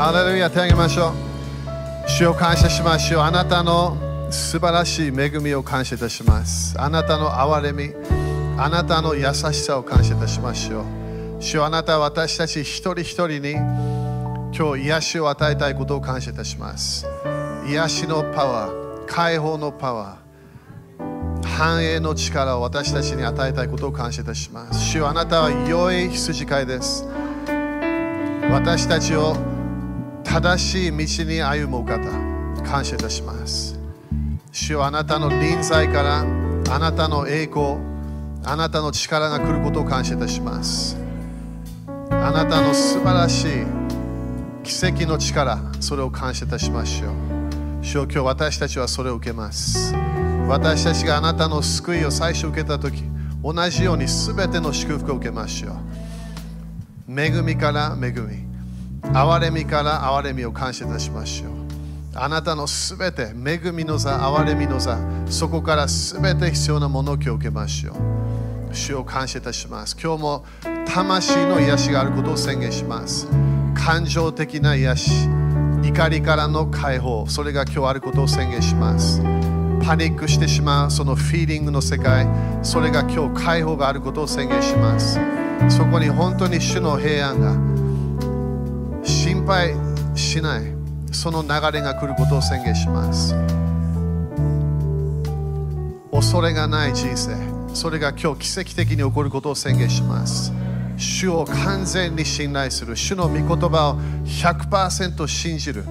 ハレルヤ手を挙げましょう。主を感謝しましょう。あなたの素晴らしい恵みを感謝いたします。あなたの憐れみ、あなたの優しさを感謝いたしましょう。主よあなたは私たち一人一人に今日癒しを与えたいことを感謝いたします。癒しのパワー、解放のパワー、繁栄の力を私たちに与えたいことを感謝いたします。主よあなたは良い羊飼いです。私たちを正しい道に歩む方、感謝いたします。主よあなたの臨在からあなたの栄光、あなたの力が来ることを感謝いたします。あなたの素晴らしい奇跡の力、それを感謝いたしましょう。主よ今日私たちはそれを受けます。私たちがあなたの救いを最初受けたとき、同じように全ての祝福を受けましょう。恵みから恵み、憐れみから憐れみを感謝いたしましょう。あなたのすべて、恵みの座、憐れみの座、そこからすべて必要なものを今日受けましょう。主を感謝いたします。今日も魂の癒しがあることを宣言します。感情的な癒し、怒りからの解放、それが今日あることを宣言します。パニックしてしまうそのフィーリングの世界、それが今日解放があることを宣言します。そこに本当に主の平安が心配しない。その流れが来ることを宣言します。恐れがない人生。それが今日奇跡的に起こることを宣言します。主を完全に信頼する。主の御言葉を100%信じる。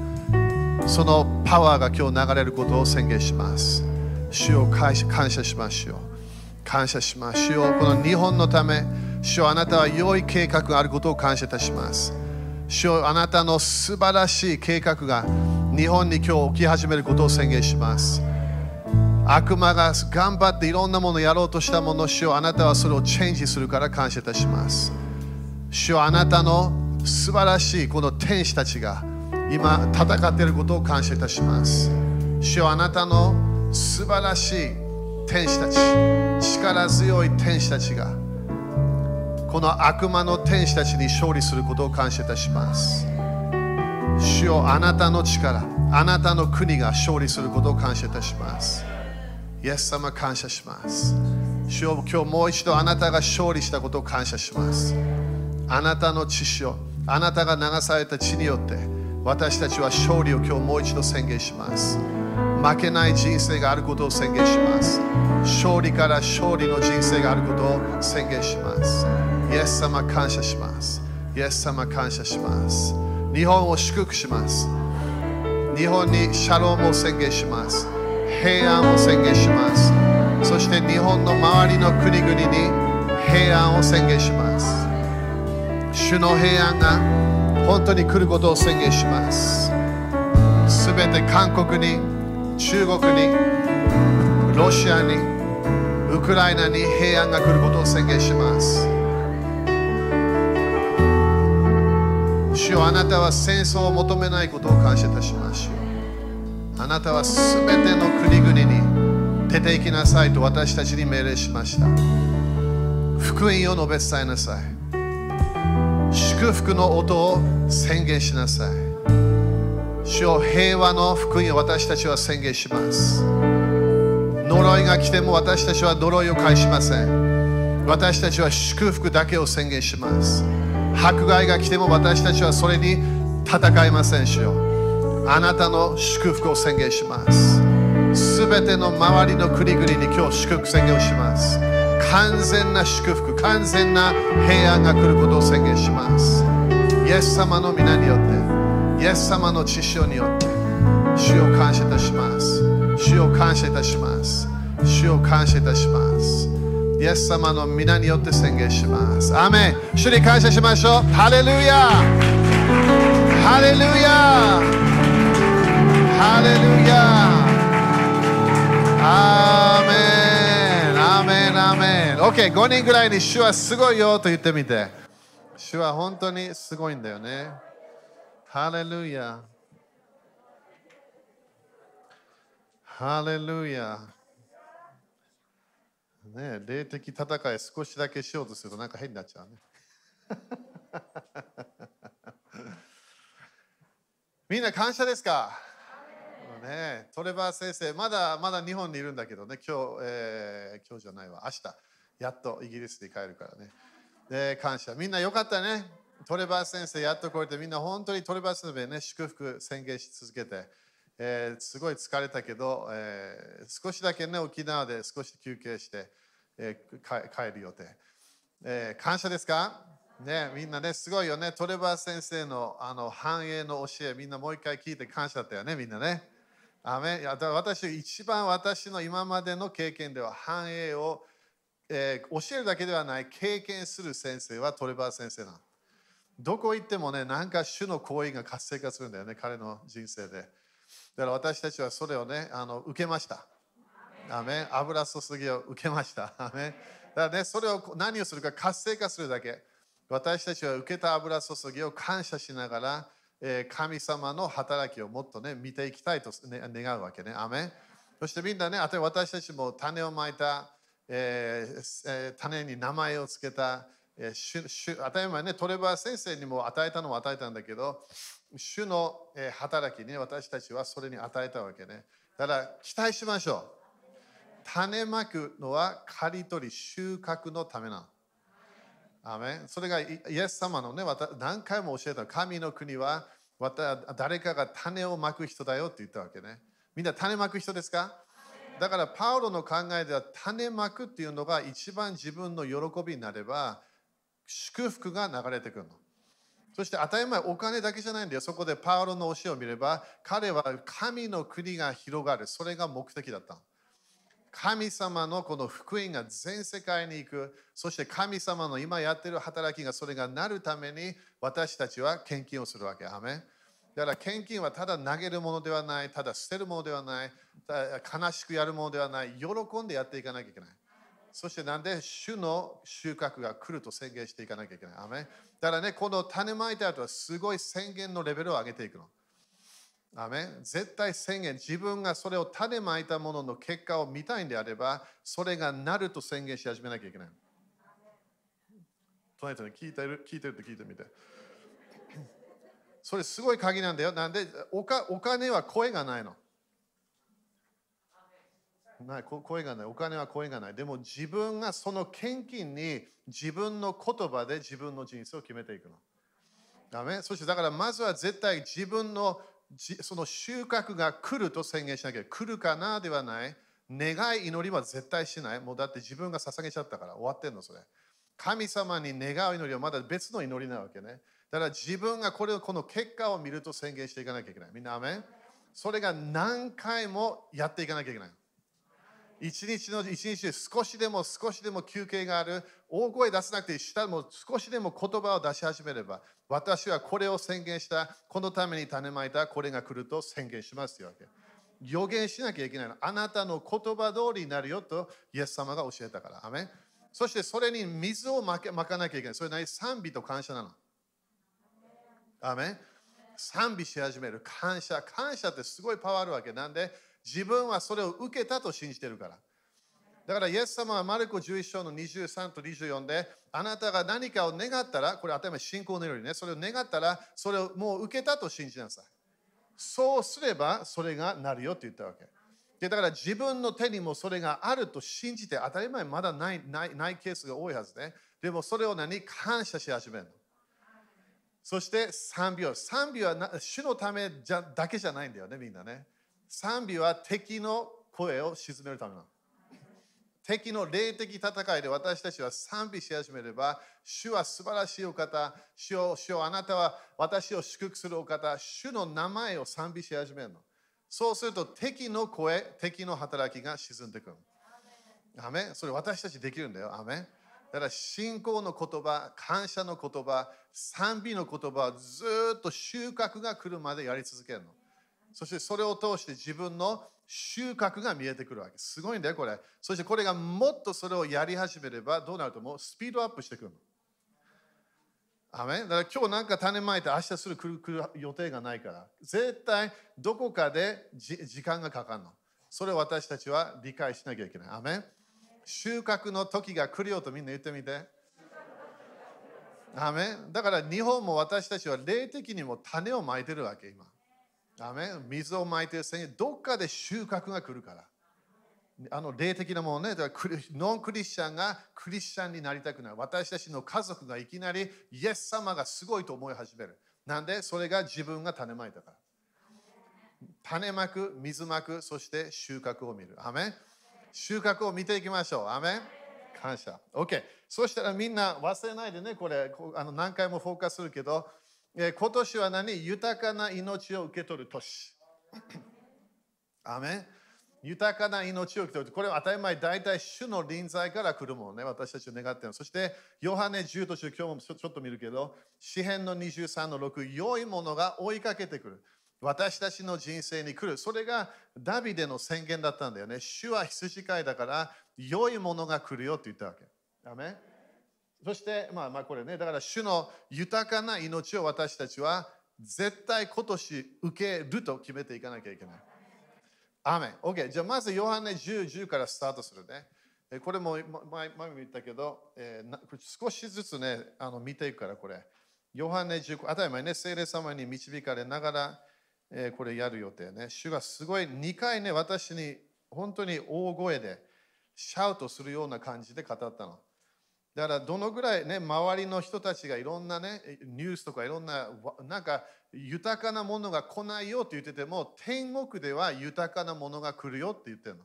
そのパワーが今日流れることを宣言します。主を感謝しましょう感謝します。主をこの日本のため。主よあなたは良い計画があることを感謝いたします。主よあなたの素晴らしい計画が日本に今日起き始めることを宣言します。悪魔が頑張っていろんなものをやろうとしたもの主よあなたはそれをチェンジするから感謝いたします。主よあなたの素晴らしいこの天使たちが今戦っていることを感謝いたします。主よあなたの素晴らしい天使たち力強い天使たちがこの悪魔の天使たちに勝利することを感謝いたします。主よあなたの力あなたの国が勝利することを感謝いたします。イエス様感謝します。主よ今日もう一度あなたが勝利したことを感謝します。あなたの血潮あなたが流された血によって私たちは勝利を今日もう一度宣言します。負けない人生があることを宣言します。勝利から勝利の人生があることを宣言します。イエス様感謝します。イエス様感謝します。日本を祝福します。日本にシャロームを宣言します。平安を宣言します。そして日本の周りの国々に平安を宣言します。主の平安が本当に来ることを宣言します。すべて韓国に中国にロシアにウクライナに平安が来ることを宣言します。主よあなたは戦争を求めないことを感謝いたしますよ。あなたはすべての国々に出て行きなさいと私たちに命令しました。福音を述べ伝えなさい。祝福の音を宣言しなさい。主よ平和の福音を私たちは宣言します。呪いが来ても私たちは呪いを返しません。私たちは祝福だけを宣言します。迫害が来ても私たちはそれに戦いません主よ。あなたの祝福を宣言します。すべての周りの国々に今日祝福宣言をします。完全な祝福完全な平安が来ることを宣言します。イエス様の皆によってイエス様の知識によって主を感謝いたします。主を感謝いたします。主を感謝いたします。イエス様の皆によって宣言します。アメン。主に感謝しましょう。ハレルヤ。ハレルヤ。ハレルヤ。アーメン。アーメン。アーメン。OK5 人ぐらいに主はすごいよと言ってみて。主は本当にすごいんだよね。ハレルヤ。ハレルヤ。ね霊的戦い少しだけしようとするとなんか変になっちゃうね。みんな感謝ですか？ね、トレバー先生、まだまだ日本にいるんだけどね、今日、えー、今日じゃないわ、明日、やっとイギリスに帰るからね。で、感謝。みんなよかったね。トレバー先生、やっと来れて、みんな本当にトレバー先生ね、祝福宣言し続けて、えー、すごい疲れたけど、えー、少しだけね、沖縄で少し休憩して、え、帰る予定。えー、感謝ですか？ね、みんなね、すごいよね。トレバー先生のあの繁栄の教え、みんなもう一回聞いて感謝だったよね、みんなね。アメや私、一番私の今までの経験では繁栄を、えー、教えるだけではない経験する先生はトレバー先生なの。どこ行ってもね、なんか主の行為が活性化するんだよね、彼の人生で。だから私たちはそれをね、あの受けました。アメ油注ぎを受けました。アメだからね、それを何をするか活性化するだけ。私たちは受けた油注ぎを感謝しながら、え神様の働きをもっとね、見ていきたいと、ね、願うわけね。アメそしてみんなね、あと私たちも種をまいた、えー、種に名前を付けた、えー、主当たり前ね、トレバー先生にも与えたのも与えたんだけど、主の、働きに、ね、私たちはそれに与えたわけね。だから期待しましょう。種まくのは刈り取り収穫のためなの。アメそれがイエス様のね、何回も教えた神の国は誰かが種をまく人だよって言ったわけね。みんな種まく人ですか？だからパウロの考えでは種まくっていうのが一番自分の喜びになれば祝福が流れてくるの。そして当たり前お金だけじゃないんだよ。そこでパウロの教えを見れば彼は神の国が広がる。それが目的だったの。神様のこの福音が全世界に行く。そして神様の今やってる働きがそれがなるために私たちは献金をするわけ。アメだから献金はただ投げるものではない、ただ捨てるものではない、悲しくやるものではない、喜んでやっていかなきゃいけない。そしてなんで主の収穫が来ると宣言していかなきゃいけない。アメだからね、この種まいた後はすごい宣言のレベルを上げていくの。アメ絶対宣言、自分がそれを種まいたものの結果を見たいんであれば、それがなると宣言し始めなきゃいけない。隣人に聞いてる？聞いてるって聞いてみて。それすごい鍵なんだよ。なんでおかお金は声がないの。ない声がない。お金は声がない。でも自分がその献金に自分の言葉で自分の人生を決めていくの。ダメそしてだからまずは絶対自分のその収穫が来ると宣言しなきゃ来るかなではない。願い祈りは絶対しない。もうだって自分が捧げちゃったから。終わってんのそれ。神様に願う祈りはまだ別の祈りなわけね。だから自分がこれをこの結果を見ると宣言していかなきゃいけない。みんなアメン？それが何回もやっていかなきゃいけない。一日の一日で少しでも少しでも休憩がある。大声出さなくて下も少しでも言葉を出し始めれば私はこれを宣言した。このために種まいた。これが来ると宣言しますというわけ予言しなきゃいけないの。あなたの言葉通りになるよとイエス様が教えたから。アメそしてそれに水をまかなきゃいけない。それ何賛美と感謝なの。アメ賛美し始める。感謝。感謝ってすごいパワーあるわけ。なんで？自分はそれを受けたと信じてるから。だから、イエス様はマルコ11章の23と24で、あなたが何かを願ったら、これ頭信仰のようにね、それを願ったら、それをもう受けたと信じなさい。そうすれば、それがなるよって言ったわけ。でだから自分の手にもそれがあると信じて、当たり前まだないないないケースが多いはずね。でもそれを何感謝し始めるの。そして賛美を。賛美は主のためじゃだけじゃないんだよね、みんなね。賛美は敵の声を鎮めるためなの。敵の霊的戦いで私たちは賛美し始めれば、主は素晴らしいお方、主を主をあなたは私を祝福するお方、主の名前を賛美し始めるの。そうすると敵の声、敵の働きが沈んでくる。アメそれ私たちできるんだよ。アメだから信仰の言葉、感謝の言葉、賛美の言葉はずっと収穫が来るまでやり続けるの。そしてそれを通して自分の収穫が見えてくるわけ。すごいんだよ、これ。そしてこれがもっとそれをやり始めればどうなるともう？スピードアップしてくるの。アメだから今日なんか種まいて明日する来る予定がないから、絶対どこかで時間がかかるの。それを私たちは理解しなきゃいけない。アメ収穫の時が来るよとみんな言ってみて。アメだから日本も私たちは霊的にも種をまいてるわけ、今。アメ水をまいてる先にどっかで収穫が来るから。あの霊的なものね、だからノンクリスチャンがクリスチャンになりたくない。私たちの家族がいきなりイエス様がすごいと思い始める。なんで？それが自分が種まいたから。種まく、水まく、そして収穫を見る。アメ収穫を見ていきましょう。アメン感謝。OK。そしたらみんな忘れないでね、これ、あの何回もフォーカスするけど、今年は何？豊かな命を受け取る年。アメン豊かな命を受け取る。これは当たり前、大体主の臨在から来るもんね。私たちを願っている。そして、ヨハネ10と10、今日もちょっと見るけど、詩篇の23の6、良いものが追いかけてくる。私たちの人生に来る。それがダビデの宣言だったんだよね。主は羊飼いだから、良いものが来るよって言ったわけ。ダメそして、まあまあこれね、だから主の豊かな命を私たちは絶対今年受けると決めていかなきゃいけない。アメン。OK。じゃあまずヨハネ10、10からスタートするね。これも前前も言ったけど、えー、少しずつね、あの見ていくからこれ。ヨハネ10、当たり前ね、聖霊様に導かれながら、えー、これやる予定ね。主がすごい2回ね、私に本当に大声でシャウトするような感じで語ったの。だからどのぐらいね、周りの人たちがいろんなね、ニュースとかいろんな、なんか豊かなものが来ないよって言ってても、天国では豊かなものが来るよって言ってるの。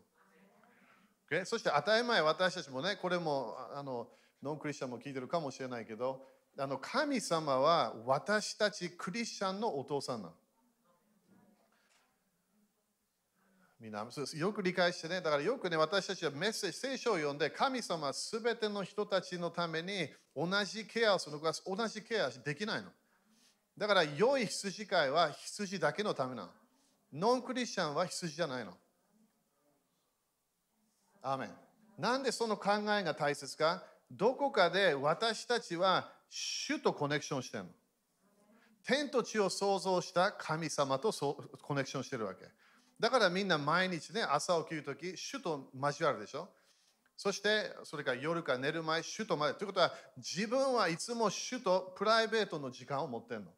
Okay? そして当たり前私たちもね、これもあのノンクリスチャンも聞いてるかもしれないけど、あの神様は私たちクリスチャンのお父さんなの。みんなよく理解してね、だからよくね、私たちはメッセージ、聖書を読んで、神様はすべての人たちのために同じケアをするのか、同じケアできないの。だから、良い羊飼いは羊だけのためなの。ノンクリスチャンは羊じゃないの。アーメン。なんでその考えが大切かどこかで私たちは主とコネクションしてるの。天と地を創造した神様とコネクションしてるわけ。だからみんな毎日ね、朝起きるとき、主と交わるでしょ？そして、それから夜か寝る前、主と交わる。ということは、自分はいつも主とプライベートの時間を持ってんの。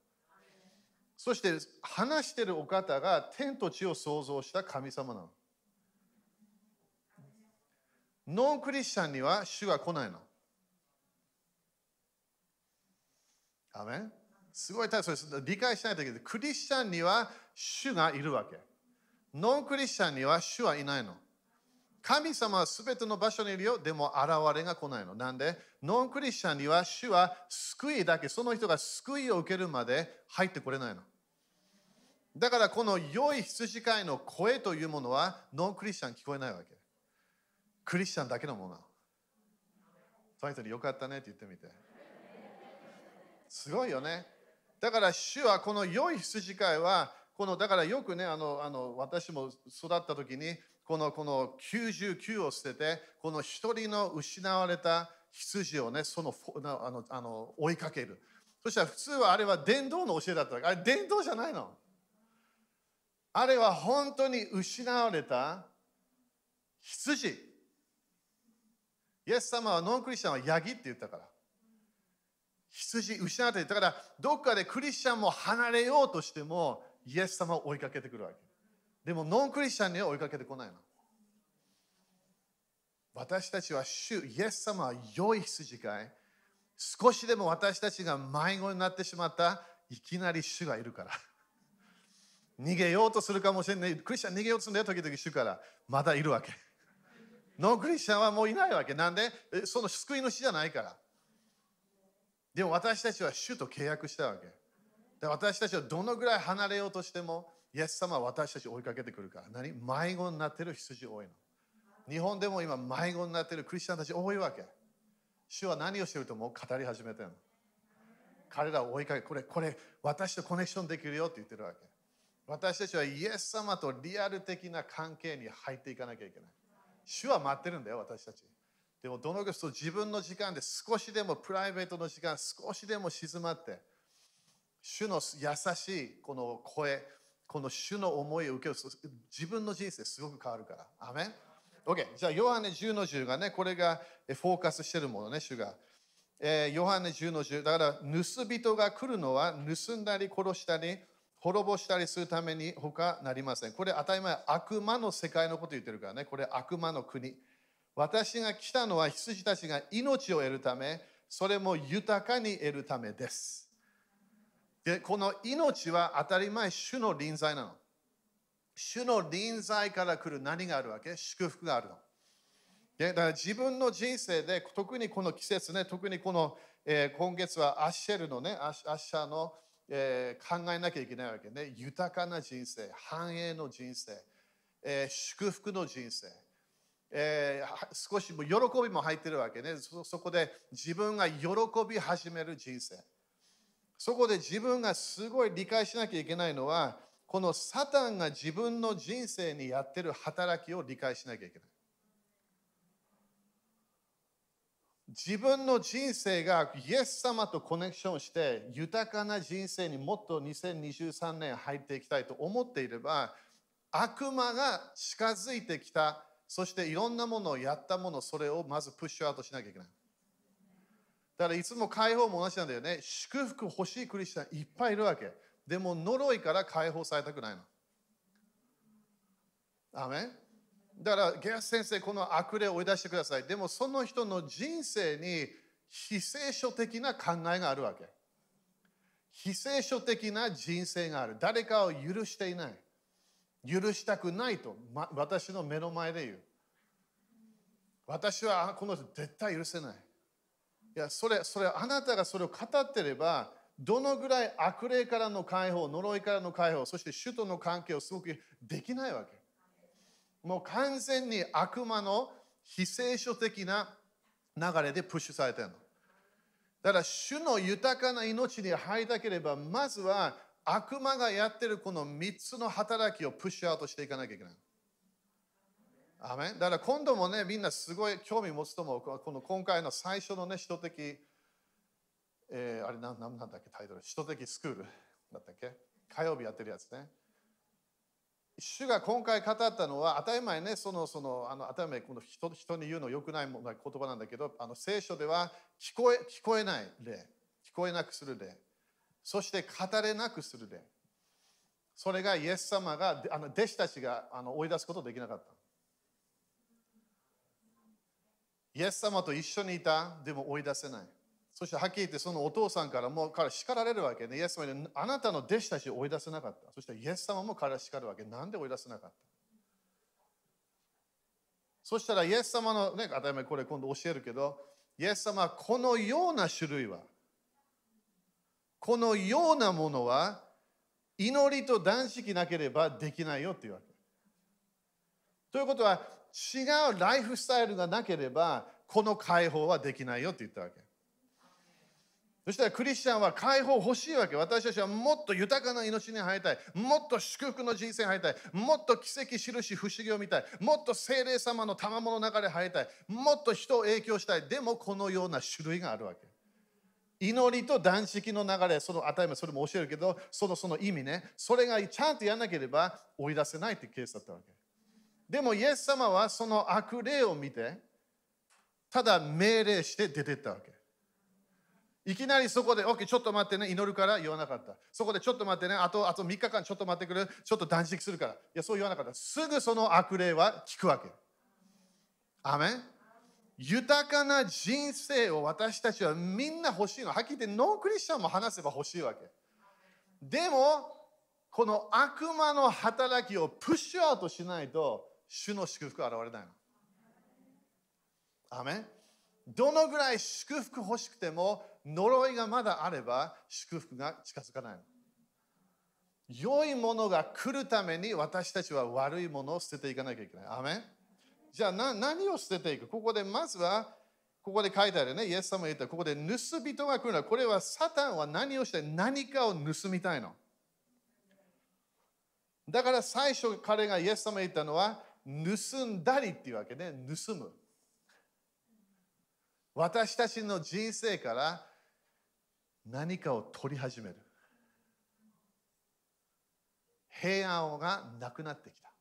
そして、話してるお方が天と地を創造した神様なの。ノンクリスチャンには主が来ないの。アメすごい大切です。理解しないといけない。クリスチャンには主がいるわけ。ノンクリスチャンには主はいないの。神様は全ての場所にいるよ。でも現れが来ないの。なんで、ノンクリスチャンには主は救いだけ、その人が救いを受けるまで入ってこれないの。だからこの良い羊飼いの声というものはノンクリスチャン聞こえないわけ。クリスチャンだけのもの。その人によかったねって言ってみて。すごいよね。だから主はこの良い羊飼いはこのだからよくねあのあの私も育った時にこのこの99を捨ててこの一人の失われた羊をねそのあのあの追いかける。そしたら普通はあれは伝道の教えだったあれ伝道じゃないの。あれは本当に失われた羊。イエス様はノンクリスチャンはヤギって言ったから。羊失われてだからどっかでクリスチャンも離れようとしてもイエス様を追いかけてくるわけ。でもノンクリスチャンには追いかけてこないの。私たちは主、イエス様は良い羊飼い？少しでも私たちが迷子になってしまった、いきなり主がいるから。逃げようとするかもしれない。クリスチャン逃げようとするんだよ、時々主から。まだいるわけ。ノンクリスチャンはもういないわけ。なんで？その救い主じゃないから。でも私たちは主と契約したわけ。で私たちはどのぐらい離れようとしても、イエス様は私たちを追いかけてくるから。何？迷子になってる羊多いの。日本でも今迷子になってるクリスチャンたち多いわけ。主は何をしてるともう語り始めてるの。彼らを追いかけ、これ、これ、私とコネクションできるよって言ってるわけ。私たちはイエス様とリアル的な関係に入っていかなきゃいけない。主は待ってるんだよ、私たち。でも、どのぐらい自分の時間で少しでもプライベートの時間、少しでも静まって、主の優しいこの声、この主の思いを受ける自分の人生すごく変わるから。アメン ?OK。じゃあ、ヨハネ10の10がね、これがフォーカスしてるものね、主が。えー、ヨハネ10の10。だから、盗人が来るのは盗んだり殺したり、滅ぼしたりするために他なりません。これ当たり前、悪魔の世界のこと言ってるからね。これ悪魔の国。私が来たのは羊たちが命を得るため、それも豊かに得るためです。で、この命は当たり前、主の臨在なの。主の臨在から来る何があるわけ？祝福があるの。でだから自分の人生で、特にこの季節ね、特にこの、えー、今月はアッシェルのね、アッシャーの、えー、考えなきゃいけないわけね。豊かな人生、繁栄の人生、えー、祝福の人生。えー、少しも喜びも入ってるわけねそ。そこで自分が喜び始める人生。そこで自分がすごい理解しなきゃいけないのは、このサタンが自分の人生にやってる働きを理解しなきゃいけない。自分の人生がイエス様とコネクションして豊かな人生にもっと2023年入っていきたいと思っていれば悪魔が近づいてきたそしていろんなものをやったものそれをまずプッシュアウトしなきゃいけないだからいつも解放も同じなんだよね祝福欲しいクリスチャンいっぱいいるわけでも呪いから解放されたくないのアメだから、ゲアス先生、この悪霊を追い出してください。でも、その人の人生に非聖書的な考えがあるわけ。非聖書的な人生がある。誰かを許していない。許したくないと、ま、私の目の前で言う。私はこの人絶対許せない。いや、それ、それ、あなたがそれを語ってれば、どのぐらい悪霊からの解放、呪いからの解放、そして首都の関係をすごくできないわけ。もう完全に悪魔の非聖書的な流れでプッシュされてるの。だから主の豊かな命に入りたければ、まずは悪魔がやってるこの3つの働きをプッシュアウトしていかなきゃいけない。アメだから今度もね、みんなすごい興味持つと思う。この今回の最初のね、首都的、えー、あれ何なんだっけ、タイトル。首都的スクールだったっけ？火曜日やってるやつね。主が今回語ったのは当たり前ね、そのそのあの当たり前この人人に言うのよくない言葉なんだけど、あの聖書では聞こえ聞こえない例、聞こえなくする例、そして語れなくする例。それがイエス様があの弟子たちがあの追い出すことできなかった。イエス様と一緒にいた、でも追い出せない。そしてはっきり言ってそのお父さんからも彼叱られるわけね。イエス様にあなたの弟子たちを追い出せなかった。そしてイエス様も彼は叱るわけ。なんで追い出せなかった？そしたらイエス様の、ね、当たり前これ今度教えるけど、イエス様はこのような種類は、このようなものは祈りと断食なければできないよっていうわけ。ということは違うライフスタイルがなければこの解放はできないよって言ったわけ。そしたらクリスチャンは解放欲しいわけ。私たちはもっと豊かな命に入りたい。もっと祝福の人生に入りたい。もっと奇跡、印、不思議を見たい。もっと精霊様の賜物の中で入りたい。もっと人を影響したい。でもこのような種類があるわけ。祈りと断食の流れ、その当たり前それも教えるけど、そのその意味ね、それがちゃんとやらなければ追い出せないってケースだったわけ。でもイエス様はその悪霊を見て、ただ命令して出てったわけ。いきなりそこで、OK、ちょっと待ってね、祈るから言わなかった。そこでちょっと待ってね、あとあと3日間ちょっと待ってくれ、ちょっと断食するから。いや、そう言わなかった。すぐその悪霊は聞くわけ。アメン豊かな人生を私たちはみんな欲しいの。はっきり言ってノンクリスチャンも話せば欲しいわけ。でも、この悪魔の働きをプッシュアウトしないと、主の祝福は現れないの。アメどのぐらい祝福欲しくても呪いがまだあれば祝福が近づかないの。良いものが来るために私たちは悪いものを捨てていかなきゃいけない。アメじゃあ何を捨てていく？ここでまずはここで書いてあるね、イエス様が言った、ここで盗人が来るのは、これはサタンは何をして何かを盗みたいの。だから最初彼がイエス様が言ったのは、盗んだりっていうわけで、盗む。私たちの人生から何かを取り始める。平安がなくなってきた。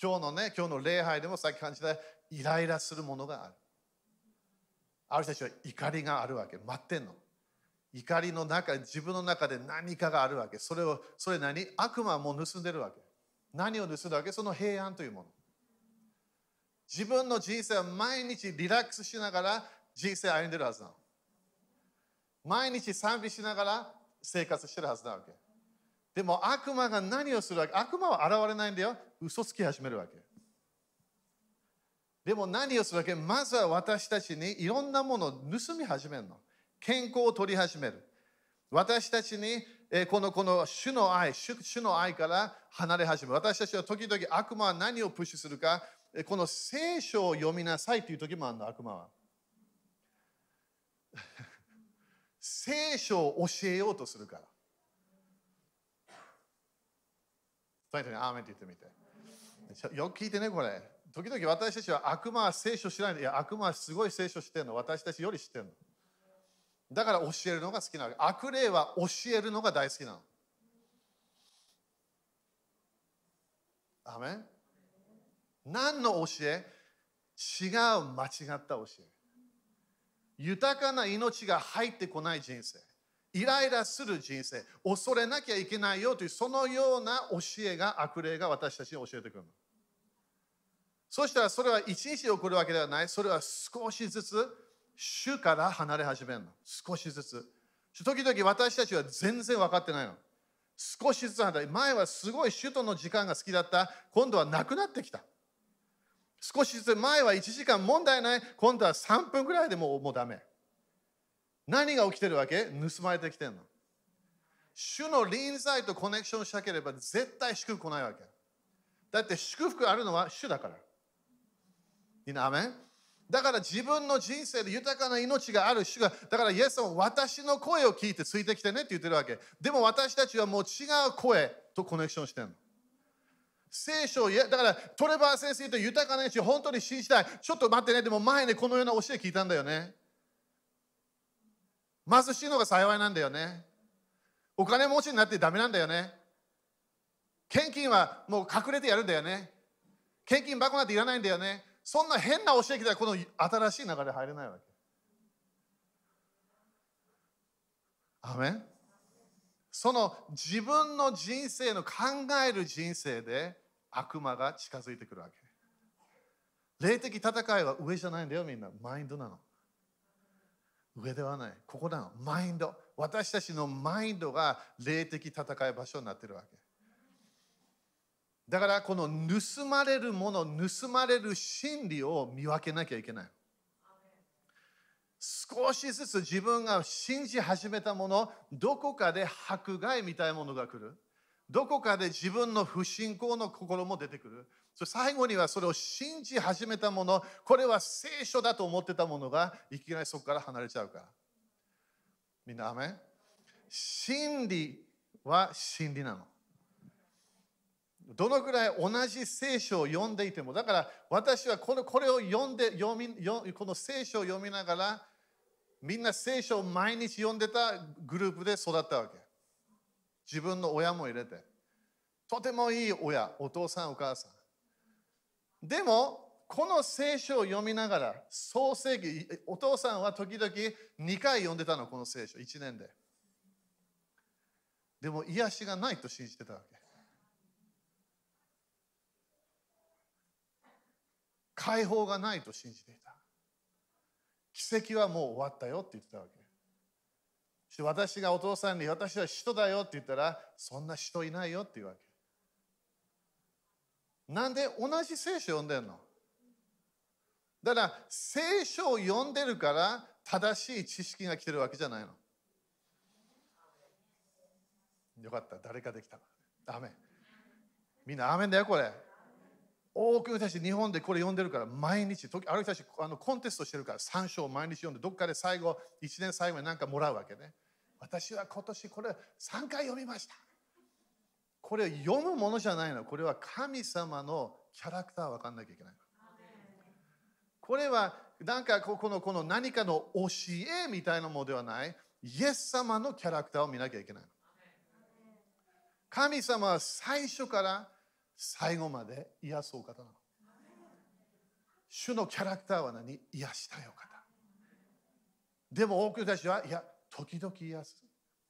今日のね今日の礼拝でもさっき感じたイライラするものがある。ある人たちは怒りがあるわけ。待ってんの。怒りの中自分の中で何かがあるわけ。それをそれ何？悪魔も盗んでるわけ。何を盗んだわけその平安というもの。自分の人生は毎日リラックスしながら人生歩んでるはずなの。毎日賛美しながら生活してるはずなわけ。でも悪魔が何をするわけ悪魔は現れないんだよ。嘘つき始めるわけ。でも何をするわけまずは私たちにいろんなものを盗み始めるの。健康を取り始める。私たちに、えこのこの主の愛主、主の愛から離れ始める。私たちは時々悪魔は何をプッシュするか、この聖書を読みなさいという時もあるの、悪魔は。聖書を教えようとするから。そにアーメンって言ってみて。よく聞いてね、これ。時々私たちは悪魔は聖書知らない。いや、悪魔はすごい聖書知ってるの。私たちより知ってるの。だから教えるのが好きなわけ。悪霊は教えるのが大好きなの。アメ何の教え？違う間違った教え。豊かな命が入ってこない人生。イライラする人生。恐れなきゃいけないよというそのような教えが悪霊が私たちに教えてくるの。そしたらそれは一日起こるわけではない。それは少しずつ主から離れ始めるの。少しずつ。時々私たちは全然分かってないの。少しずつ離れ前はすごい首都の時間が好きだった。今度はなくなってきた。少しずつ前は1時間問題ない。今度は3分ぐらいでもうもうダメ。何が起きてるわけ？盗まれてきてるの。主の臨在とコネクションしたければ絶対祝福来ないわけ。だって祝福あるのは主だから。いいな、アメン？だから自分の人生で豊かな命がある主が、だからイエス様は私の声を聞いてついてきてねって言ってるわけ。でも私たちはもう違う声とコネクションしてるの。聖書を、だからトレバー先生と豊かな命を本当に信じたい。ちょっと待ってね、でも前にこのような教え聞いたんだよね。貧しいのが幸いなんだよね。お金持ちになってダメなんだよね。献金はもう隠れてやるんだよね。献金箱なんていらないんだよね。そんな変な教え来たらこの新しい流れ入れないわけ。アメンその自分の人生の考える人生で悪魔が近づいてくるわけ。霊的戦いは上じゃないんだよみんな。マインドなの。上ではない。ここなの。マインド。私たちのマインドが霊的戦い場所になってるわけ。だからこの盗まれるもの、盗まれる真理を見分けなきゃいけない。少しずつ自分が信じ始めたもの、どこかで迫害みたいなものが来る。どこかで自分の不信仰の心も出てくる。最後にはそれを信じ始めたもの、これは聖書だと思ってたものがいきなりそこから離れちゃうから。みんな、アメ真理は真理なの。どのぐらい同じ聖書を読んでいても、だから私はこのこれを読んで読みこの聖書を読みながら、みんな聖書を毎日読んでたグループで育ったわけ。自分の親も入れて。とてもいい親、お父さん、お母さん。でも、この聖書を読みながら、創世記、お父さんは時々2回読んでたの、この聖書、1年で。でも、癒しがないと信じてたわけ。解放がないと信じていた。奇跡はもう終わったよって言ってたわけ。私がお父さんに私は人だよって言ったらそんな人いないよって言うわけ。なんで同じ聖書を読んでんの？だから聖書を読んでるから正しい知識が来てるわけじゃないの。よかった、誰かできた。ダメ。みんな、アメンだよ、これ。多くの人たち日本でこれ読んでるから毎日、ある人たちあのコンテストしてるから3章毎日読んで、どっかで最後、1年最後に何かもらうわけね。私は今年これ3回読みました。これ読むものじゃないの。これは神様のキャラクター分かんなきゃいけない。これはなんかこのこの何かの教えみたいなものではない。イエス様のキャラクターを見なきゃいけない。神様は最初から最後まで癒すお方なの。主のキャラクターは何？癒したいお方。でも多くの人たちは、いや、時々癒す。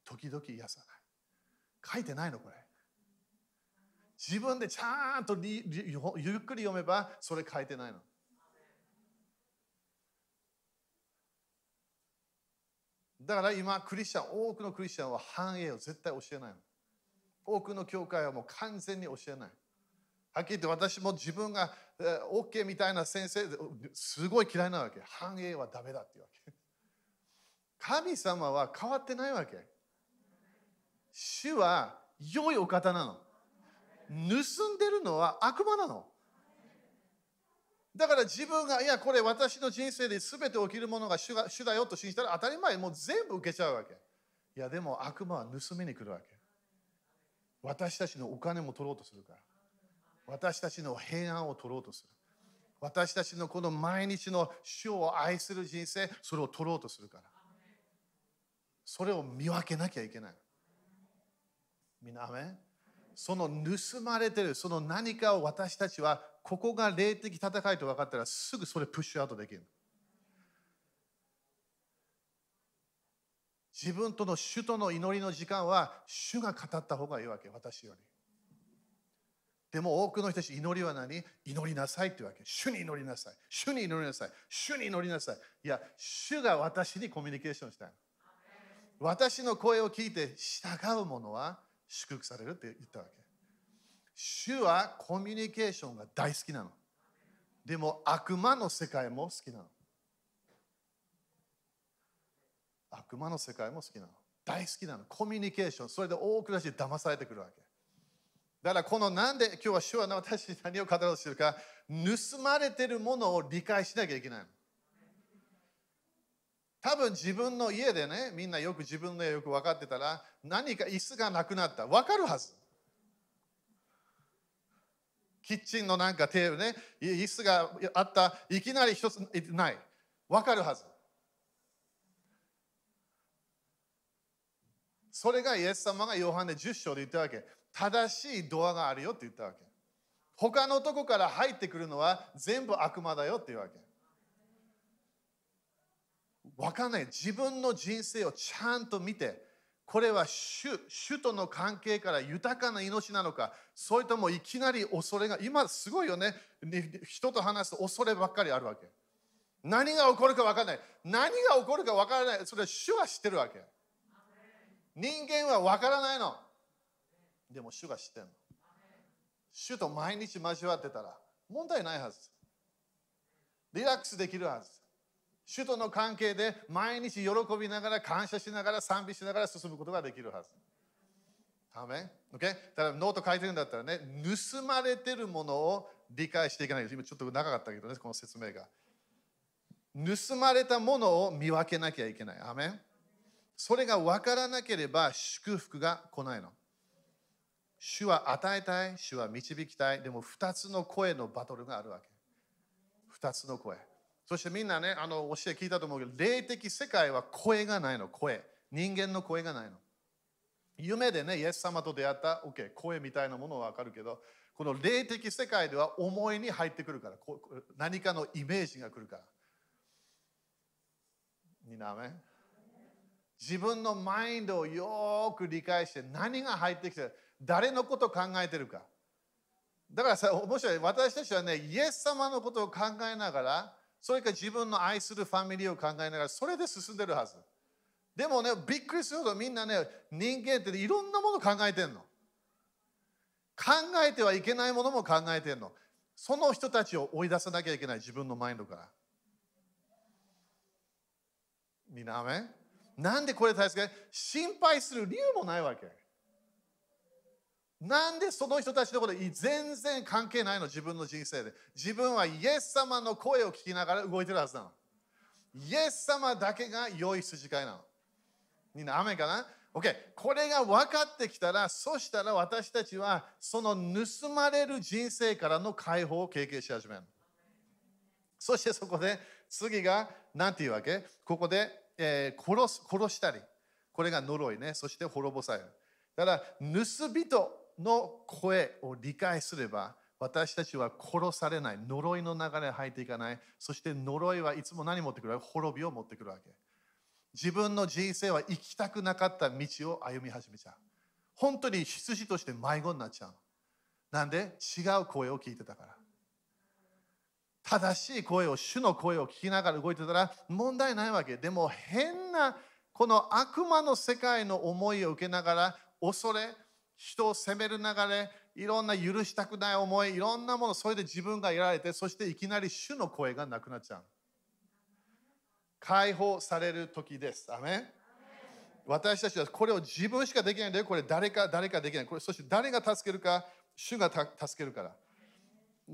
時々癒さない。書いてないのこれ。自分でちゃんとゆっくり読めばそれ書いてないの。だから今クリスチャン多くのクリスチャンは繁栄を絶対教えないの。多くの教会はもう完全に教えない。はっきり言って私も自分が OK みたいな先生すごい嫌いなわけ繁栄はダメだっていうわけ 神様は変わってないわけ主は良いお方なの盗んでるのは悪魔なのだから自分が、いや、これ私の人生で全て起きるものが主が主だよと信じたら当たり前、もう全部受けちゃうわけ。いや、でも悪魔は盗みに来るわけ。私たちのお金も取ろうとするから。私たちの平安を取ろうとする。私たちのこの毎日の主を愛する人生、それを取ろうとするから。それを見分けなきゃいけない。みんな、その盗まれてる、その何かを私たちはここが霊的戦いと分かったらすぐそれプッシュアウトできる。自分との主との祈りの時間は主が語った方がいいわけ、私より。でも多くの人たち祈りは何？祈りなさいってわけ。主に祈りなさい。主に祈りなさい。主に祈りなさい。いや、主が私にコミュニケーションしたい。私の声を聞いて従う者は祝福されるって言ったわけ。主はコミュニケーションが大好きなの。でも悪魔の世界も好きなの。悪魔の世界も好きなの。大好きなの。コミュニケーション。それで多くの人騙されてくるわけ。だからこのなんで今日は主は私に何を語ろうとしてるか、盗まれてるものを理解しなきゃいけないの。多分自分の家でね、みんなよく自分の家よく分かってたら、何か椅子がなくなった。分かるはず。キッチンのなんかテーブルね、椅子があった、いきなり一つない。わかるはず。それがイエス様がヨハネ10章で言ったわけ。正しいドアがあるよって言ったわけ。他のとこから入ってくるのは全部悪魔だよっていうわけ。わかんない。自分の人生をちゃんと見て、これは主主との関係から豊かな命なのか、それともいきなり恐れが、今すごいよね、人と話すと恐ればっかりあるわけ。何が起こるか分からない。何が起こるか分からない。それは主は知ってるわけ。人間は分からないの。でも主が知ってるの。主と毎日交わってたら問題ないはず。リラックスできるはず。主との関係で毎日喜びながら感謝しながら賛美しながら進むことができるはず。アメン ?OK? だからノート書いてるんだったらね、盗まれてるものを理解していかない今ちょっと長かったけどね、この説明が。盗まれたものを見分けなきゃいけない。アメン？それが分からなければ祝福が来ないの。主は与えたい、主は導きたい。でも2つの声のバトルがあるわけ。2つの声。そしてみんなね、あの教え聞いたと思うけど、霊的世界は声がないの、声。人間の声がないの。夢でね、イエス様と出会った、OK、声みたいなものはわかるけど、この霊的世界では思いに入ってくるから、何かのイメージが来るから。みんな。自分のマインドをよく理解して何が入ってきてる誰のことを考えてるか。だからさ面白い。私たちはねイエス様のことを考えながらそれか自分の愛するファミリーを考えながらそれで進んでるはず。でもねびっくりするとみんなね人間っていろんなもの考えてんの。考えてはいけないものも考えてんの。その人たちを追い出さなきゃいけない自分のマインドから。みんなめなんでこれ大切か。心配する理由もないわけ。なんでその人たちのこと全然関係ないの自分の人生で。自分はイエス様の声を聞きながら動いてるはずなの。イエス様だけが良い筋交いなの。みんな雨かな ?OK これが分かってきたらそしたら私たちはその盗まれる人生からの解放を経験し始めるそしてそこで次が何て言うわけ？ここで、えー、殺す殺したり。これが呪いね。そして滅ぼされる。だから盗人の声を理解すれば私たちは殺されない呪いの流れに入っていかないそして呪いはいつも何持ってくる滅びを持ってくるわけ自分の人生は生きたくなかった道を歩み始めちゃう。本当に羊として迷子になっちゃう。なんで？違う声を聞いてたから。正しい声を、主の声を聞きながら動いてたら問題ないわけ。でも変なこの悪魔の世界の思いを受けながら恐れ、人を責める流れ、いろんな許したくない思い、いろんなもの、それで自分がやられて、そしていきなり主の声がなくなっちゃう。解放される時です。アメ私たちはこれを自分しかできないんだよ。これ誰か誰かできない。これそして誰が助けるか、主が助けるから。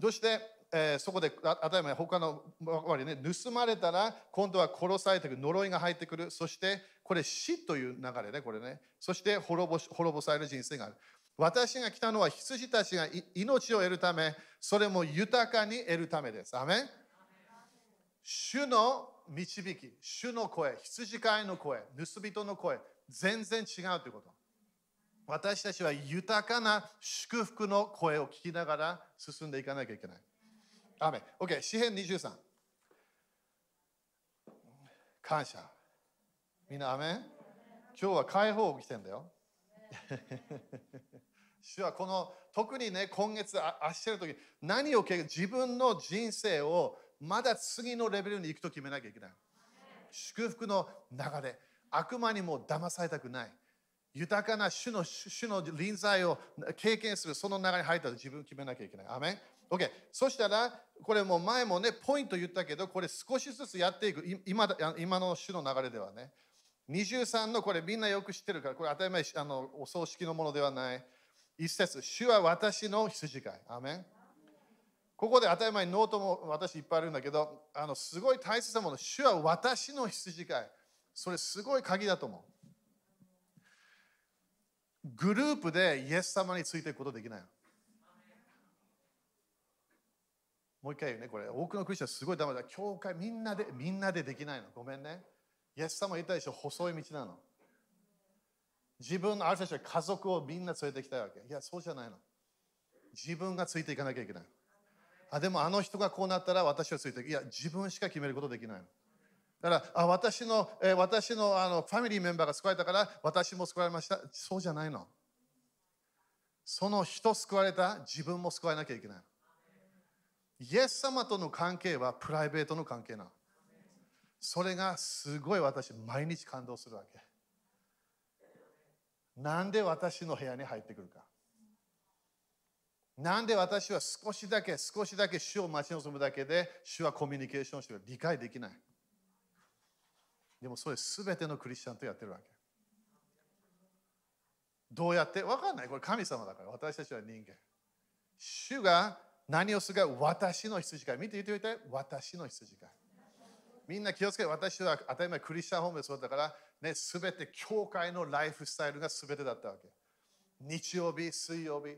そして、えー、そこで、あたり前、他のわりね、盗まれたら、今度は殺されてくる、呪いが入ってくる。そして、これ死という流れね、これね。そして滅ぼ滅ぼされる人生がある。私が来たのは羊たちが命を得るため、それも豊かに得るためです。アメン主の導き、主の声、羊飼いの声、盗人の声、全然違うということ。私たちは豊かな祝福の声を聞きながら進んでいかなきゃいけない。アメ OK、詩編23。感謝。みんな、アメ今日は解放起きてんだよ。主はこの特にね今月あしてる時何を自分の人生をまだ次のレベルに行くと決めなきゃいけない。祝福の流れ、悪魔にも騙されたくない。豊かな主の主の臨在を経験する、その流れに入ったら自分を決めなきゃいけない。アメン？OK。そしたら、これも前もね、ポイント言ったけど、これ少しずつやっていく。今今の主の流れではね。23のこれみんなよく知ってるから、これ当たり前あのお葬式のものではない。一節、主は私の羊飼い。アメンここで当たり前にノートも私いっぱいあるんだけど、あのすごい大切なもの、主は私の羊飼い。それすごい鍵だと思う。グループでイエス様についていくことできないのもう一回言うね、これ。多くのクリスチャンすごいダメだ。教会みんなで、みんなでできないの。ごめんね。イエス様言ったでしょ、細い道なの。自分のある人たちは家族をみんな連れてきたいわけ。いや、そうじゃないの。自分がついていかなきゃいけない。あでもあの人がこうなったら私はついていく。いや、自分しか決めることできないの。だからあ私の、え、私のあのファミリーメンバーが救われたから私も救われました。そうじゃないの。その人救われた自分も救われなきゃいけない。イエス様との関係はプライベートの関係なの。それがすごい私、毎日感動するわけ。なんで私の部屋に入ってくるか。なんで私は少しだけ、少しだけ主を待ち望むだけで、主はコミュニケーションしてる。理解できない。でもそれ全てのクリスチャンとやってるわけ。どうやって？わかんない。これ神様だから。私たちは人間。主が何をするか私の羊飼い。見て言っておいて。私の羊飼い。みんな気をつけて、私は当たり前クリスチャンホームでそうだから、ね、すべて教会のライフスタイルがすべてだったわけ。日曜日、水曜日、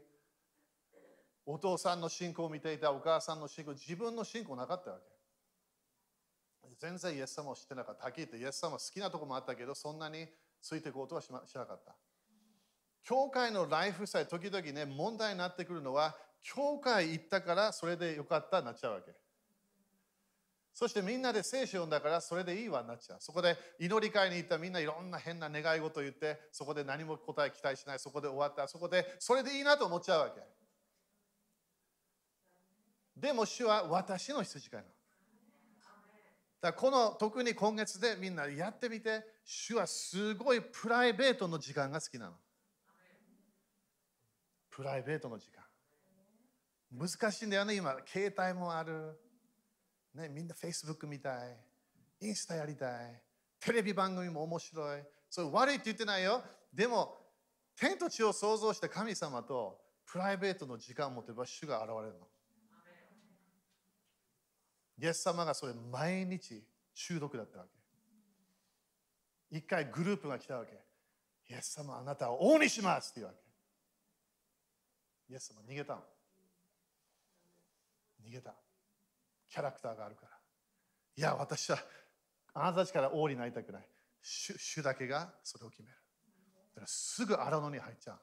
お父さんの信仰を見ていたお母さんの信仰、自分の信仰なかったわけ。全然イエス様を知ってなかった。はっきり言ってイエス様好きなところもあったけど、そんなについていくことはしなかった。教会のライフスタイル、時々ね、問題になってくるのは、教会行ったからそれでよかったなっちゃうわけ。そしてみんなで聖書読んだからそれでいいわなっちゃう。そこで祈り会に行ったみんないろんな変な願い事言って、そこで何も答え期待しない、そこで終わった、そこでそれでいいなと思っちゃうわけ。でも主は私の羊飼いなの。だこの特に今月でみんなやってみて、主はすごいプライベートの時間が好きなの。プライベートの時間。難しいんだよね、今。携帯もある。ね、みんな Facebook 見たい。インスタやりたい。テレビ番組も面白い。それ悪いって言ってないよ。でも、天と地を創造した神様とプライベートの時間を持てば主が現れるの。イエス様がそれ毎日中毒だったわけ。一回グループが来たわけ。イエス様あなたを王にしますって言うわけ。イエス様逃げたの。逃げた。キャラクターがあるから。いや、私はあなたたちから王になりたくない。主主だけがそれを決める。だからすぐ荒野に入っちゃう。